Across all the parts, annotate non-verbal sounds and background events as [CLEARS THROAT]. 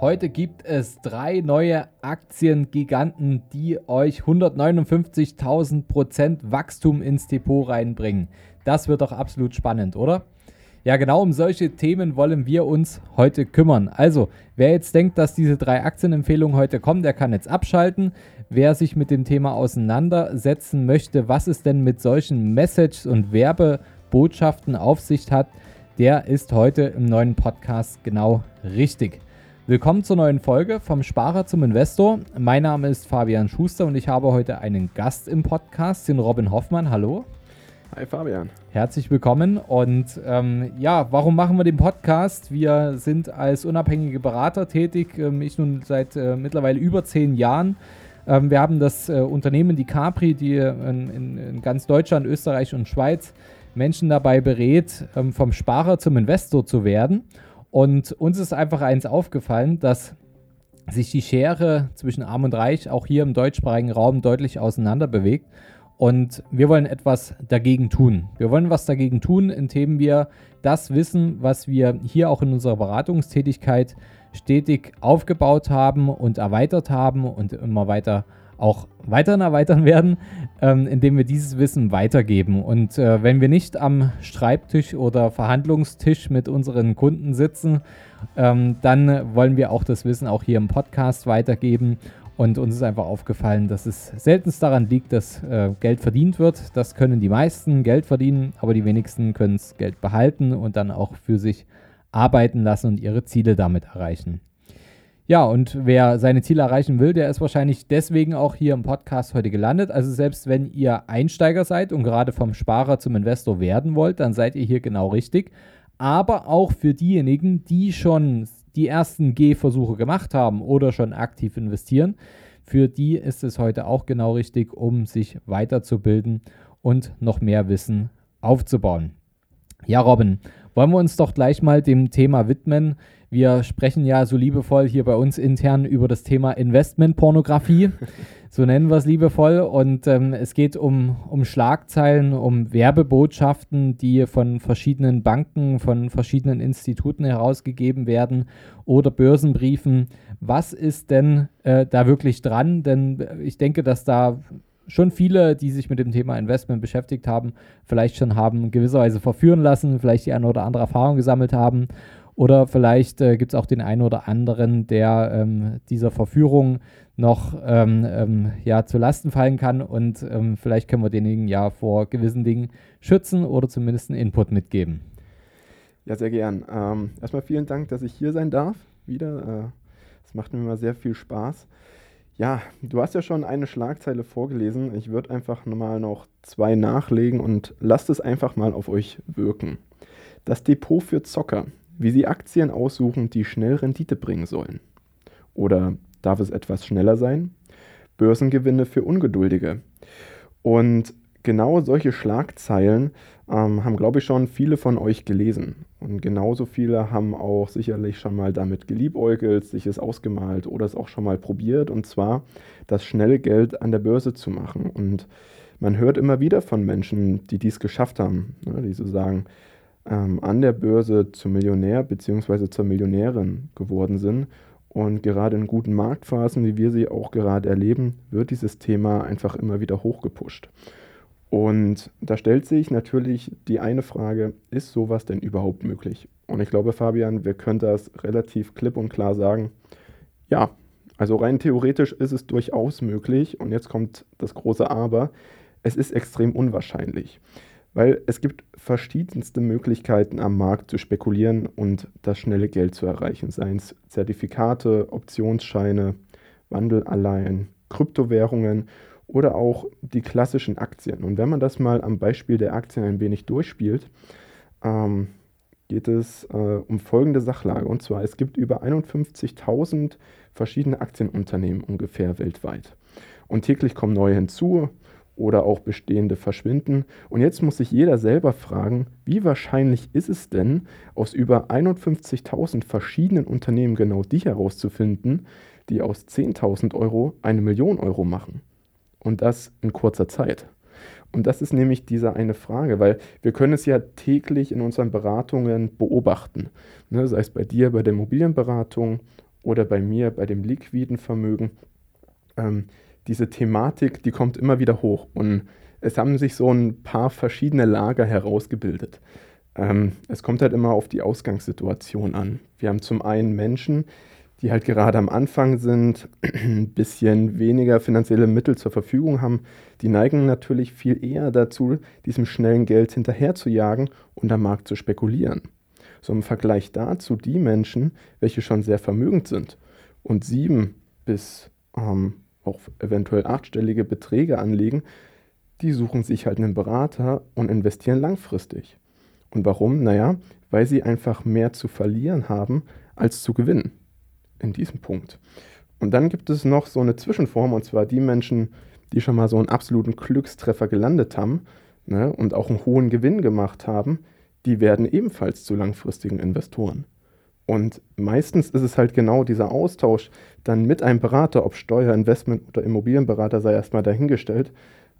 Heute gibt es drei neue Aktiengiganten, die euch 159.000% Wachstum ins Depot reinbringen. Das wird doch absolut spannend, oder? Ja, genau um solche Themen wollen wir uns heute kümmern. Also, wer jetzt denkt, dass diese drei Aktienempfehlungen heute kommen, der kann jetzt abschalten. Wer sich mit dem Thema auseinandersetzen möchte, was es denn mit solchen Messages und Werbebotschaften auf sich hat, der ist heute im neuen Podcast genau richtig. Willkommen zur neuen Folge vom Sparer zum Investor. Mein Name ist Fabian Schuster und ich habe heute einen Gast im Podcast, den Robin Hoffmann. Hallo. Hi Fabian. Herzlich willkommen. Und ähm, ja, warum machen wir den Podcast? Wir sind als unabhängige Berater tätig, ähm, ich nun seit äh, mittlerweile über zehn Jahren. Ähm, wir haben das äh, Unternehmen die Capri, die in, in, in, ganz Deutschland, Österreich und Schweiz Menschen dabei berät, ähm, vom Sparer zum Investor zu werden. Und uns ist einfach eins aufgefallen, dass sich die Schere zwischen Arm und Reich auch hier im deutschsprachigen Raum deutlich auseinander bewegt. Und wir wollen etwas dagegen tun. Wir wollen was dagegen tun, indem wir das Wissen, was wir hier auch in unserer Beratungstätigkeit stetig aufgebaut haben und erweitert haben und immer weiter auch weiterhin erweitern [LAUGHS] werden, ähm, indem wir dieses Wissen weitergeben. Und äh, wenn wir nicht am Schreibtisch oder Verhandlungstisch mit unseren Kunden sitzen, ähm, dann wollen wir auch das Wissen auch hier im Podcast weitergeben. Und uns ist einfach aufgefallen, dass es seltenst daran liegt, dass äh, Geld verdient wird. Das können die meisten Geld verdienen, aber die wenigsten können es Geld behalten und dann auch für sich arbeiten lassen und ihre Ziele damit erreichen. Ja, und wer seine Ziele erreichen will, der ist wahrscheinlich deswegen auch hier im Podcast heute gelandet. Also selbst wenn ihr Einsteiger seid und gerade vom Sparer zum Investor werden wollt, dann seid ihr hier genau richtig. Aber auch für diejenigen, die schon die ersten Gehversuche gemacht haben oder schon aktiv investieren, für die ist es heute auch genau richtig, um sich weiterzubilden und noch mehr Wissen aufzubauen. Ja, Robin, wollen wir uns doch gleich mal dem Thema widmen. Wir sprechen ja so liebevoll hier bei uns intern über das Thema Investmentpornografie. [LAUGHS] so nennen wir es liebevoll. Und ähm, es geht um, um Schlagzeilen, um Werbebotschaften, die von verschiedenen Banken, von verschiedenen Instituten herausgegeben werden oder Börsenbriefen. Was ist denn äh, da wirklich dran? Denn ich denke, dass da schon viele, die sich mit dem Thema Investment beschäftigt haben, vielleicht schon haben gewisserweise verführen lassen, vielleicht die eine oder andere Erfahrung gesammelt haben oder vielleicht äh, gibt es auch den einen oder anderen, der ähm, dieser Verführung noch ähm, ähm, ja, zu Lasten fallen kann und ähm, vielleicht können wir denjenigen ja vor gewissen Dingen schützen oder zumindest einen Input mitgeben. Ja, sehr gern. Ähm, erstmal vielen Dank, dass ich hier sein darf. Wieder. Es äh, macht mir immer sehr viel Spaß. Ja, du hast ja schon eine Schlagzeile vorgelesen. Ich würde einfach mal noch zwei nachlegen und lasst es einfach mal auf euch wirken. Das Depot für Zocker wie Sie Aktien aussuchen, die schnell Rendite bringen sollen. Oder darf es etwas schneller sein? Börsengewinne für Ungeduldige. Und genau solche Schlagzeilen ähm, haben, glaube ich, schon viele von euch gelesen. Und genauso viele haben auch sicherlich schon mal damit geliebäugelt, sich es ausgemalt oder es auch schon mal probiert. Und zwar das schnelle Geld an der Börse zu machen. Und man hört immer wieder von Menschen, die dies geschafft haben, ne, die so sagen, ähm, an der Börse zum Millionär bzw. zur Millionärin geworden sind. Und gerade in guten Marktphasen, wie wir sie auch gerade erleben, wird dieses Thema einfach immer wieder hochgepusht. Und da stellt sich natürlich die eine Frage, ist sowas denn überhaupt möglich? Und ich glaube, Fabian, wir können das relativ klipp und klar sagen, ja, also rein theoretisch ist es durchaus möglich. Und jetzt kommt das große Aber, es ist extrem unwahrscheinlich. Weil es gibt verschiedenste Möglichkeiten am Markt zu spekulieren und das schnelle Geld zu erreichen, seien es Zertifikate, Optionsscheine, Wandelalleien, Kryptowährungen oder auch die klassischen Aktien. Und wenn man das mal am Beispiel der Aktien ein wenig durchspielt, ähm, geht es äh, um folgende Sachlage. Und zwar, es gibt über 51.000 verschiedene Aktienunternehmen ungefähr weltweit. Und täglich kommen neue hinzu oder auch bestehende verschwinden. Und jetzt muss sich jeder selber fragen, wie wahrscheinlich ist es denn, aus über 51.000 verschiedenen Unternehmen genau die herauszufinden, die aus 10.000 Euro eine Million Euro machen. Und das in kurzer Zeit. Und das ist nämlich diese eine Frage, weil wir können es ja täglich in unseren Beratungen beobachten. Ne, sei es bei dir bei der Immobilienberatung oder bei mir bei dem liquiden Vermögen, ähm, diese Thematik, die kommt immer wieder hoch und es haben sich so ein paar verschiedene Lager herausgebildet. Ähm, es kommt halt immer auf die Ausgangssituation an. Wir haben zum einen Menschen, die halt gerade am Anfang sind, ein [CLEARS THROAT] bisschen weniger finanzielle Mittel zur Verfügung haben, die neigen natürlich viel eher dazu, diesem schnellen Geld hinterher zu jagen und am Markt zu spekulieren. So im Vergleich dazu die Menschen, welche schon sehr vermögend sind und sieben bis ähm, auch eventuell achtstellige Beträge anlegen, die suchen sich halt einen Berater und investieren langfristig. Und warum? Naja, weil sie einfach mehr zu verlieren haben als zu gewinnen in diesem Punkt. Und dann gibt es noch so eine Zwischenform, und zwar die Menschen, die schon mal so einen absoluten Glückstreffer gelandet haben ne, und auch einen hohen Gewinn gemacht haben, die werden ebenfalls zu langfristigen Investoren. Und meistens ist es halt genau dieser Austausch dann mit einem Berater, ob Steuer, Investment oder Immobilienberater sei erstmal dahingestellt.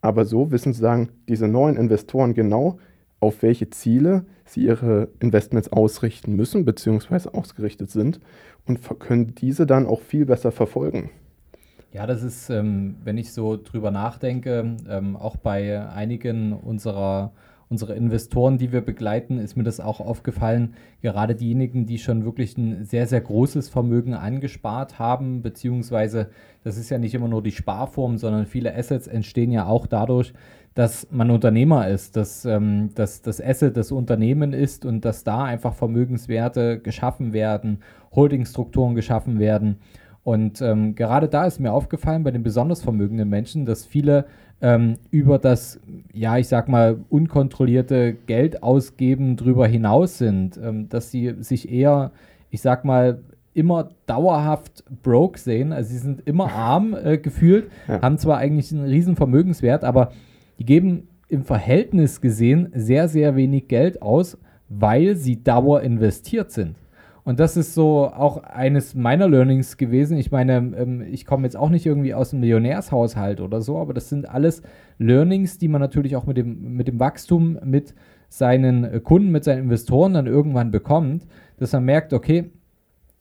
Aber so wissen sagen diese neuen Investoren genau, auf welche Ziele sie ihre Investments ausrichten müssen bzw. ausgerichtet sind und können diese dann auch viel besser verfolgen. Ja, das ist, ähm, wenn ich so drüber nachdenke, ähm, auch bei einigen unserer, unserer Investoren, die wir begleiten, ist mir das auch aufgefallen. Gerade diejenigen, die schon wirklich ein sehr, sehr großes Vermögen angespart haben, beziehungsweise das ist ja nicht immer nur die Sparform, sondern viele Assets entstehen ja auch dadurch, dass man Unternehmer ist, dass, ähm, dass das Asset das Unternehmen ist und dass da einfach Vermögenswerte geschaffen werden, Holdingstrukturen geschaffen werden. Und ähm, gerade da ist mir aufgefallen bei den besonders vermögenden Menschen, dass viele ähm, über das, ja, ich sag mal, unkontrollierte Geld ausgeben drüber hinaus sind, ähm, dass sie sich eher, ich sag mal, immer dauerhaft broke sehen. Also sie sind immer arm äh, gefühlt, ja. haben zwar eigentlich einen riesen Vermögenswert, aber die geben im Verhältnis gesehen sehr, sehr wenig Geld aus, weil sie dauer investiert sind. Und das ist so auch eines meiner Learnings gewesen. Ich meine, ähm, ich komme jetzt auch nicht irgendwie aus einem Millionärshaushalt oder so, aber das sind alles Learnings, die man natürlich auch mit dem, mit dem Wachstum mit seinen äh, Kunden, mit seinen Investoren dann irgendwann bekommt, dass man merkt, okay,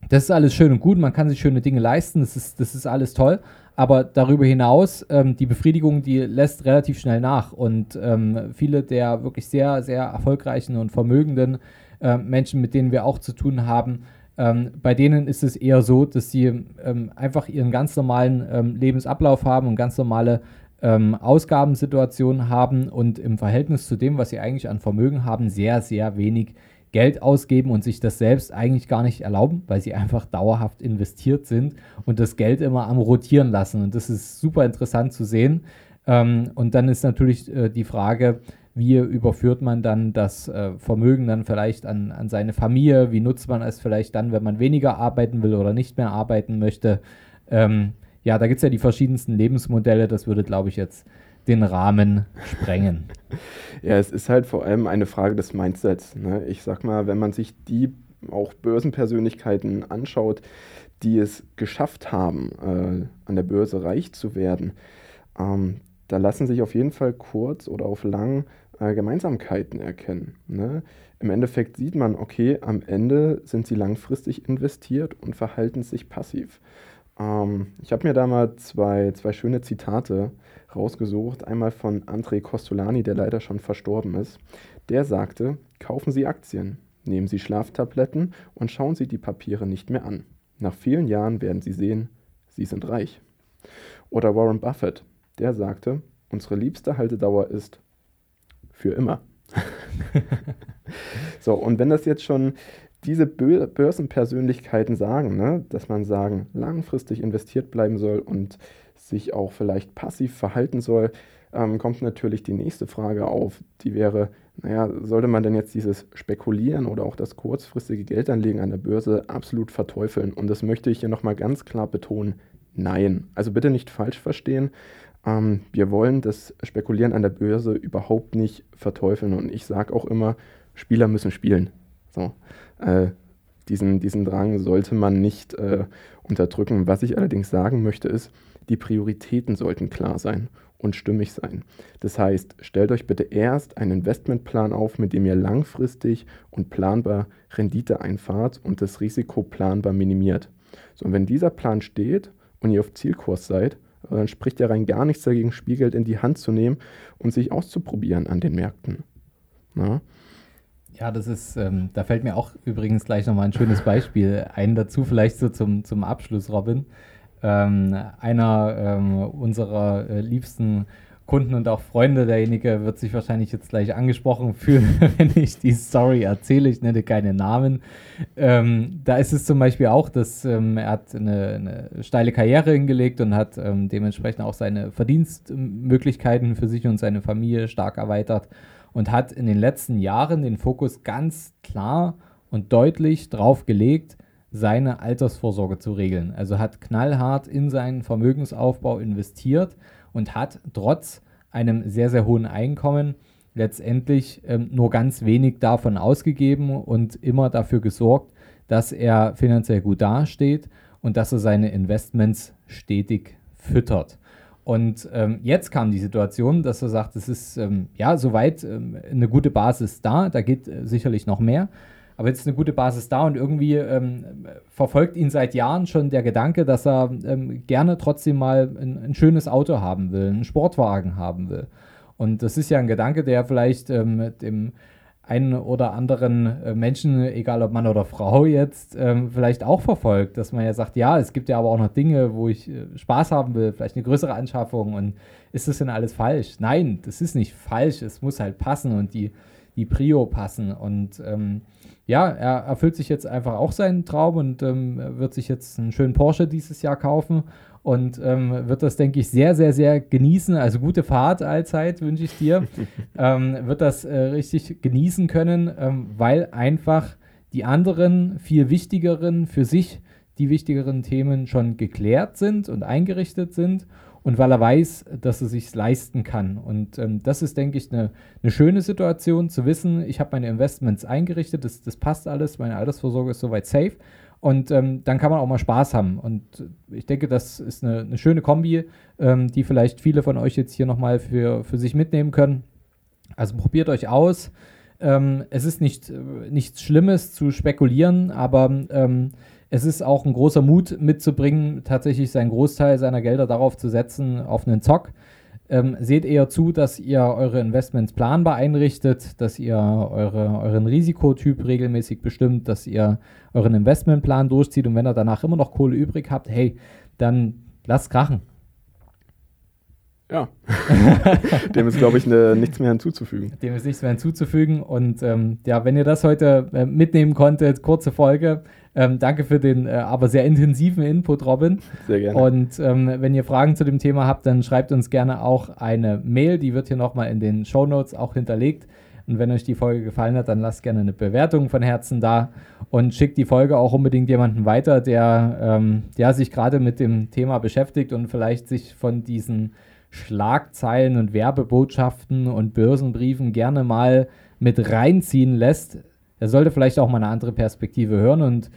das ist alles schön und gut, man kann sich schöne Dinge leisten, das ist, das ist alles toll, aber darüber hinaus, ähm, die Befriedigung, die lässt relativ schnell nach. Und ähm, viele der wirklich sehr, sehr erfolgreichen und vermögenden äh, Menschen, mit denen wir auch zu tun haben, ähm, bei denen ist es eher so, dass sie ähm, einfach ihren ganz normalen ähm, Lebensablauf haben und ganz normale ähm, Ausgabensituationen haben und im Verhältnis zu dem, was sie eigentlich an Vermögen haben, sehr, sehr wenig Geld ausgeben und sich das selbst eigentlich gar nicht erlauben, weil sie einfach dauerhaft investiert sind und das Geld immer am Rotieren lassen. Und das ist super interessant zu sehen. Ähm, und dann ist natürlich äh, die Frage, wie überführt man dann das äh, Vermögen dann vielleicht an, an seine Familie? Wie nutzt man es vielleicht dann, wenn man weniger arbeiten will oder nicht mehr arbeiten möchte? Ähm, ja, da gibt es ja die verschiedensten Lebensmodelle. Das würde, glaube ich, jetzt den Rahmen sprengen. [LAUGHS] ja, es ist halt vor allem eine Frage des Mindsets. Ne? Ich sag mal, wenn man sich die auch Börsenpersönlichkeiten anschaut, die es geschafft haben, äh, an der Börse reich zu werden, ähm, da lassen sich auf jeden Fall kurz oder auf lang äh, Gemeinsamkeiten erkennen. Ne? Im Endeffekt sieht man, okay, am Ende sind sie langfristig investiert und verhalten sich passiv. Ähm, ich habe mir da mal zwei, zwei schöne Zitate rausgesucht. Einmal von André Costolani, der leider schon verstorben ist. Der sagte, kaufen Sie Aktien, nehmen Sie Schlaftabletten und schauen Sie die Papiere nicht mehr an. Nach vielen Jahren werden Sie sehen, Sie sind reich. Oder Warren Buffett, der sagte, unsere liebste Haltedauer ist für immer. [LAUGHS] so, und wenn das jetzt schon diese Börsenpersönlichkeiten sagen, ne, dass man sagen, langfristig investiert bleiben soll und sich auch vielleicht passiv verhalten soll, ähm, kommt natürlich die nächste Frage auf, die wäre, naja, sollte man denn jetzt dieses Spekulieren oder auch das kurzfristige Geldanlegen an der Börse absolut verteufeln? Und das möchte ich hier nochmal ganz klar betonen, nein. Also bitte nicht falsch verstehen. Ähm, wir wollen das Spekulieren an der Börse überhaupt nicht verteufeln und ich sage auch immer, Spieler müssen spielen. So, äh, diesen, diesen Drang sollte man nicht äh, unterdrücken. Was ich allerdings sagen möchte, ist, die Prioritäten sollten klar sein und stimmig sein. Das heißt, stellt euch bitte erst einen Investmentplan auf, mit dem ihr langfristig und planbar Rendite einfahrt und das Risiko planbar minimiert. So, und wenn dieser Plan steht und ihr auf Zielkurs seid, dann spricht ja rein gar nichts dagegen, Spielgeld in die Hand zu nehmen und sich auszuprobieren an den Märkten. Na? Ja, das ist, ähm, da fällt mir auch übrigens gleich nochmal ein schönes Beispiel ein dazu, vielleicht so zum, zum Abschluss, Robin. Ähm, einer ähm, unserer äh, liebsten Kunden und auch Freunde, derjenige wird sich wahrscheinlich jetzt gleich angesprochen [LAUGHS] fühlen, wenn ich die Story erzähle. Ich nenne keine Namen. Ähm, da ist es zum Beispiel auch, dass ähm, er hat eine, eine, steile Karriere hingelegt und hat ähm, dementsprechend auch seine Verdienstmöglichkeiten für sich und seine Familie stark erweitert und hat in den letzten Jahren den Fokus ganz klar und deutlich drauf gelegt, seine Altersvorsorge zu regeln. Also hat knallhart in seinen Vermögensaufbau investiert und hat trotz einem sehr, sehr hohen Einkommen letztendlich ähm, nur ganz wenig davon ausgegeben und immer dafür gesorgt, dass er finanziell gut dasteht und dass er seine Investments stetig füttert. Und ähm, jetzt kam die Situation, dass er sagt, es ist ähm, ja soweit ähm, eine gute Basis da, da geht äh, sicherlich noch mehr, aber jetzt ist eine gute Basis da und irgendwie ähm, verfolgt ihn seit Jahren schon der Gedanke, dass er ähm, gerne trotzdem mal ein, ein, schönes Auto haben will, einen Sportwagen haben will. Und das ist ja ein Gedanke, der vielleicht ähm, dem einen oder anderen äh, Menschen, egal ob Mann oder Frau jetzt, ähm, vielleicht auch verfolgt, dass man ja sagt, ja, es gibt ja aber auch noch Dinge, wo ich äh, Spaß haben will, vielleicht eine größere Anschaffung und ist das denn alles falsch? Nein, das ist nicht falsch, es muss halt passen und die, die Prio passen und ähm, ja, er erfüllt sich jetzt einfach auch seinen Traum und ähm, wird sich jetzt einen schönen Porsche dieses Jahr kaufen und ähm, wird das, denke ich, sehr, sehr, sehr genießen. Also gute Fahrt allzeit wünsche ich dir. [LAUGHS] ähm, wird das äh, richtig genießen können, ähm, weil einfach die anderen, viel wichtigeren, für sich die wichtigeren Themen schon geklärt sind und eingerichtet sind und weil er weiß, dass er sich leisten kann. Und ähm, das ist, denke ich, eine, eine schöne Situation zu wissen, ich habe meine Investments eingerichtet, das, das passt alles, meine Altersvorsorge ist soweit safe. Und ähm, dann kann man auch mal Spaß haben. Und ich denke, das ist eine, eine schöne Kombi, ähm, die vielleicht viele von euch jetzt hier nochmal für, für sich mitnehmen können. Also probiert euch aus. Ähm, es ist nicht, äh, nichts Schlimmes zu spekulieren, aber ähm, es ist auch ein großer Mut mitzubringen, tatsächlich seinen Großteil seiner Gelder darauf zu setzen, auf einen Zock. Ähm, seht eher zu, dass ihr eure Investments planbar einrichtet, dass ihr eure, euren Risikotyp regelmäßig bestimmt, dass ihr euren Investmentplan durchzieht und wenn ihr danach immer noch Kohle übrig habt, hey, dann lasst krachen. Ja, [LAUGHS] dem ist, glaube ich, ne, nichts mehr hinzuzufügen. Dem ist nichts mehr hinzuzufügen. Und ähm, ja, wenn ihr das heute äh, mitnehmen konntet, kurze Folge. Ähm, danke für den äh, aber sehr intensiven Input, Robin. Sehr gerne. Und ähm, wenn ihr Fragen zu dem Thema habt, dann schreibt uns gerne auch eine Mail. Die wird hier nochmal in den Show Notes auch hinterlegt. Und wenn euch die Folge gefallen hat, dann lasst gerne eine Bewertung von Herzen da und schickt die Folge auch unbedingt jemanden weiter, der, ähm, der sich gerade mit dem Thema beschäftigt und vielleicht sich von diesen Schlagzeilen und Werbebotschaften und Börsenbriefen gerne mal mit reinziehen lässt, er sollte vielleicht auch mal eine andere Perspektive hören und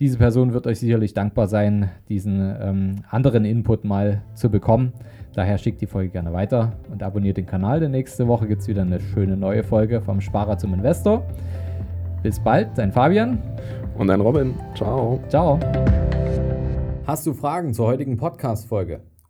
diese Person wird euch sicherlich dankbar sein, diesen ähm, anderen Input mal zu bekommen. Daher schickt die Folge gerne weiter und abonniert den Kanal, denn nächste Woche gibt es wieder eine schöne neue Folge vom Sparer zum Investor. Bis bald, dein Fabian. Und dein Robin. Ciao. Ciao. Hast du Fragen zur heutigen Podcast-Folge?